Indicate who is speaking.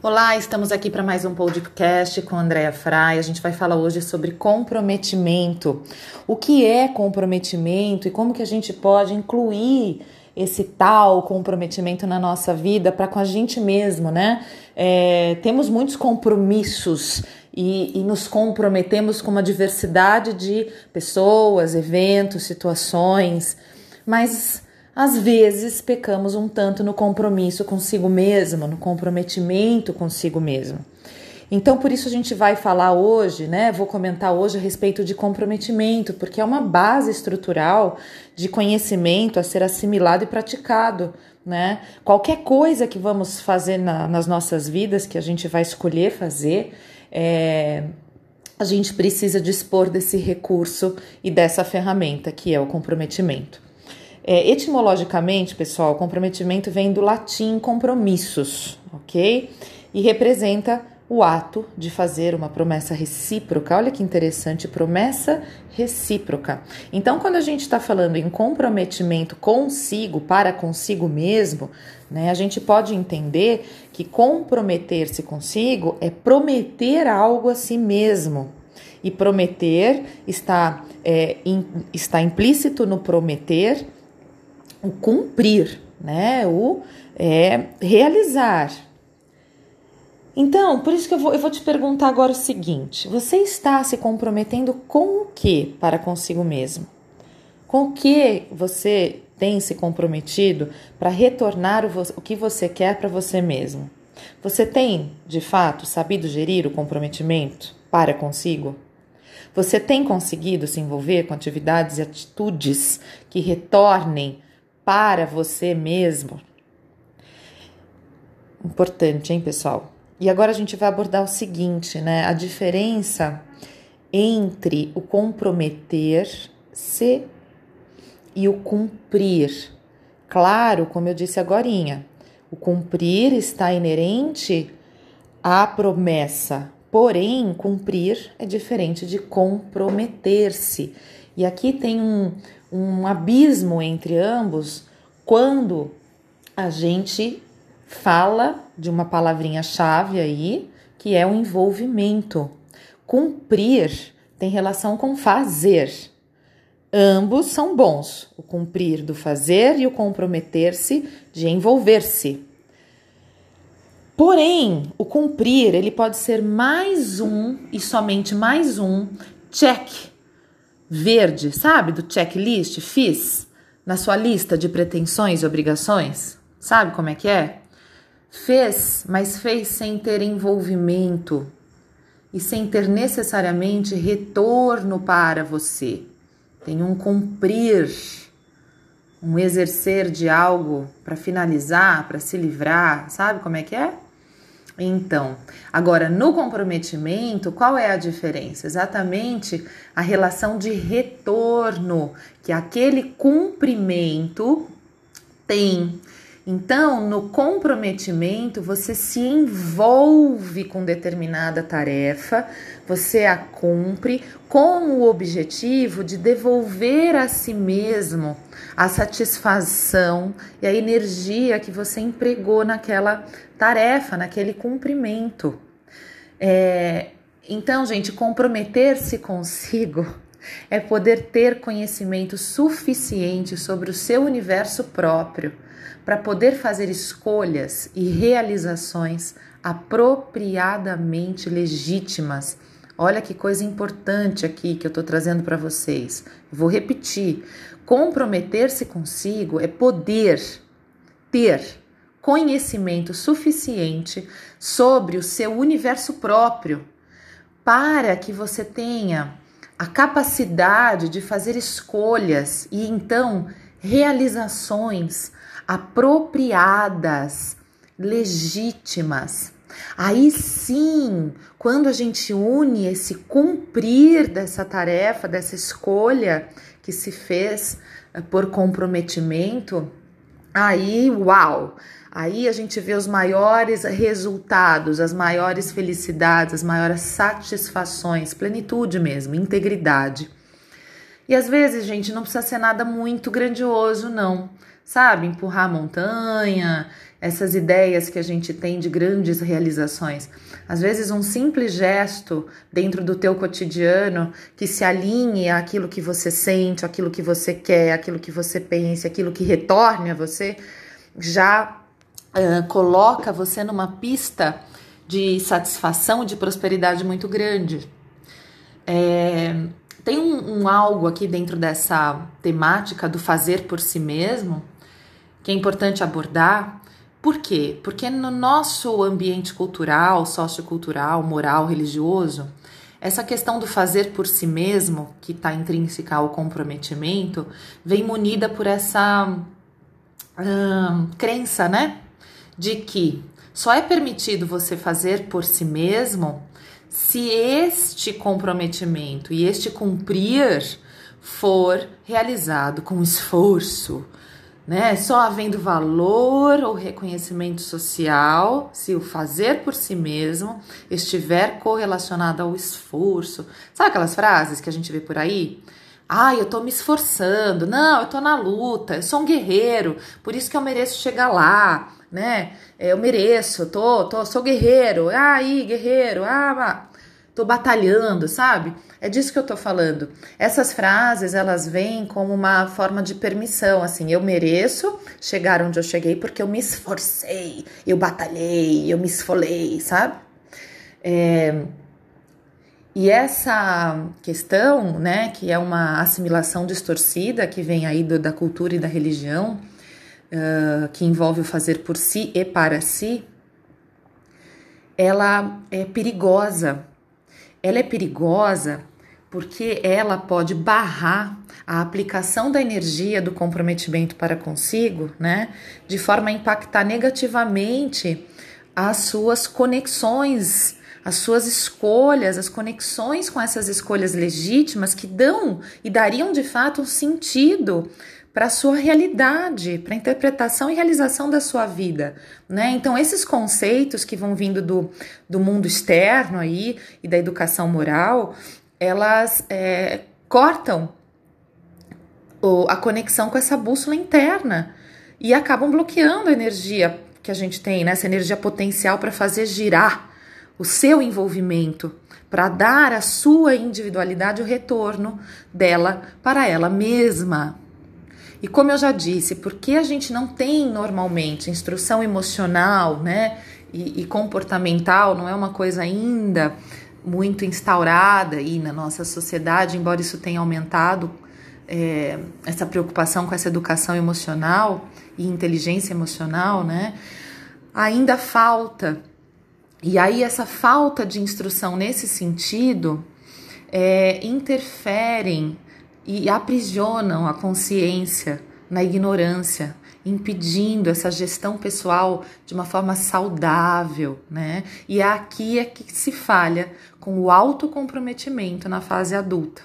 Speaker 1: Olá, estamos aqui para mais um podcast com Andréa Frai. A gente vai falar hoje sobre comprometimento. O que é comprometimento e como que a gente pode incluir esse tal comprometimento na nossa vida para com a gente mesmo, né? É, temos muitos compromissos e, e nos comprometemos com uma diversidade de pessoas, eventos, situações, mas às vezes pecamos um tanto no compromisso consigo mesmo, no comprometimento consigo mesmo. Então, por isso a gente vai falar hoje, né? Vou comentar hoje a respeito de comprometimento, porque é uma base estrutural de conhecimento a ser assimilado e praticado, né? Qualquer coisa que vamos fazer na, nas nossas vidas, que a gente vai escolher fazer, é, a gente precisa dispor desse recurso e dessa ferramenta que é o comprometimento. É, etimologicamente, pessoal, comprometimento vem do latim compromissos, ok? E representa o ato de fazer uma promessa recíproca. Olha que interessante, promessa recíproca. Então, quando a gente está falando em comprometimento consigo, para consigo mesmo, né, a gente pode entender que comprometer-se consigo é prometer algo a si mesmo. E prometer está, é, in, está implícito no prometer o cumprir, né? O é, realizar. Então, por isso que eu vou, eu vou te perguntar agora o seguinte: você está se comprometendo com o que para consigo mesmo? Com o que você tem se comprometido para retornar o, o que você quer para você mesmo? Você tem, de fato, sabido gerir o comprometimento para consigo? Você tem conseguido se envolver com atividades e atitudes que retornem para você mesmo. Importante, hein, pessoal? E agora a gente vai abordar o seguinte, né? A diferença entre o comprometer-se e o cumprir. Claro, como eu disse agora, o cumprir está inerente à promessa, porém, cumprir é diferente de comprometer-se. E aqui tem um, um abismo entre ambos quando a gente fala de uma palavrinha-chave aí, que é o envolvimento. Cumprir tem relação com fazer. Ambos são bons, o cumprir do fazer e o comprometer-se de envolver-se. Porém, o cumprir ele pode ser mais um e somente mais um check verde, sabe? Do checklist, fiz na sua lista de pretensões e obrigações. Sabe como é que é? Fez, mas fez sem ter envolvimento e sem ter necessariamente retorno para você. Tem um cumprir, um exercer de algo para finalizar, para se livrar, sabe como é que é? Então, agora no comprometimento, qual é a diferença? Exatamente a relação de retorno que aquele cumprimento tem. Então, no comprometimento, você se envolve com determinada tarefa, você a cumpre com o objetivo de devolver a si mesmo a satisfação e a energia que você empregou naquela tarefa, naquele cumprimento. É, então, gente, comprometer-se consigo é poder ter conhecimento suficiente sobre o seu universo próprio para poder fazer escolhas e realizações apropriadamente legítimas. Olha que coisa importante aqui que eu estou trazendo para vocês. Vou repetir: comprometer-se consigo é poder ter conhecimento suficiente sobre o seu universo próprio para que você tenha a capacidade de fazer escolhas e então realizações apropriadas, legítimas. Aí sim, quando a gente une esse cumprir dessa tarefa, dessa escolha que se fez eh, por comprometimento, aí, uau! Aí a gente vê os maiores resultados, as maiores felicidades, as maiores satisfações, plenitude mesmo, integridade. E às vezes, gente, não precisa ser nada muito grandioso, não sabe? Empurrar a montanha, essas ideias que a gente tem de grandes realizações. Às vezes um simples gesto dentro do teu cotidiano que se alinhe àquilo que você sente, àquilo que você quer, àquilo que você pensa, aquilo que retorne a você, já uh, coloca você numa pista de satisfação, de prosperidade muito grande. É, tem um, um algo aqui dentro dessa temática do fazer por si mesmo que é importante abordar, por quê? Porque no nosso ambiente cultural, sociocultural, moral, religioso, essa questão do fazer por si mesmo, que está intrínseca ao comprometimento, vem munida por essa hum, crença, né? De que só é permitido você fazer por si mesmo se este comprometimento e este cumprir for realizado com esforço, né? Só havendo valor ou reconhecimento social se o fazer por si mesmo estiver correlacionado ao esforço. Sabe aquelas frases que a gente vê por aí? Ah, eu tô me esforçando. Não, eu tô na luta. Eu sou um guerreiro, por isso que eu mereço chegar lá, né? Eu mereço, tô, tô, sou guerreiro. Ah, aí, guerreiro. Ah, tô batalhando, sabe? É disso que eu tô falando. Essas frases, elas vêm como uma forma de permissão, assim, eu mereço chegar onde eu cheguei porque eu me esforcei, eu batalhei, eu me esfolei, sabe? É... E essa questão, né, que é uma assimilação distorcida que vem aí do, da cultura e da religião, uh, que envolve o fazer por si e para si, ela é perigosa. Ela é perigosa porque ela pode barrar a aplicação da energia do comprometimento para consigo, né, de forma a impactar negativamente as suas conexões, as suas escolhas, as conexões com essas escolhas legítimas que dão e dariam de fato um sentido para a sua realidade, para a interpretação e realização da sua vida, né? Então esses conceitos que vão vindo do, do mundo externo aí e da educação moral, elas é, cortam o, a conexão com essa bússola interna e acabam bloqueando a energia que a gente tem, né? essa energia potencial para fazer girar o seu envolvimento, para dar à sua individualidade o retorno dela para ela mesma, e como eu já disse, porque a gente não tem normalmente instrução emocional, né, e, e comportamental, não é uma coisa ainda muito instaurada aí na nossa sociedade, embora isso tenha aumentado é, essa preocupação com essa educação emocional e inteligência emocional, né? Ainda falta. E aí essa falta de instrução nesse sentido é, interferem e aprisionam a consciência na ignorância, impedindo essa gestão pessoal de uma forma saudável, né? E é aqui é que se falha com o autocomprometimento na fase adulta.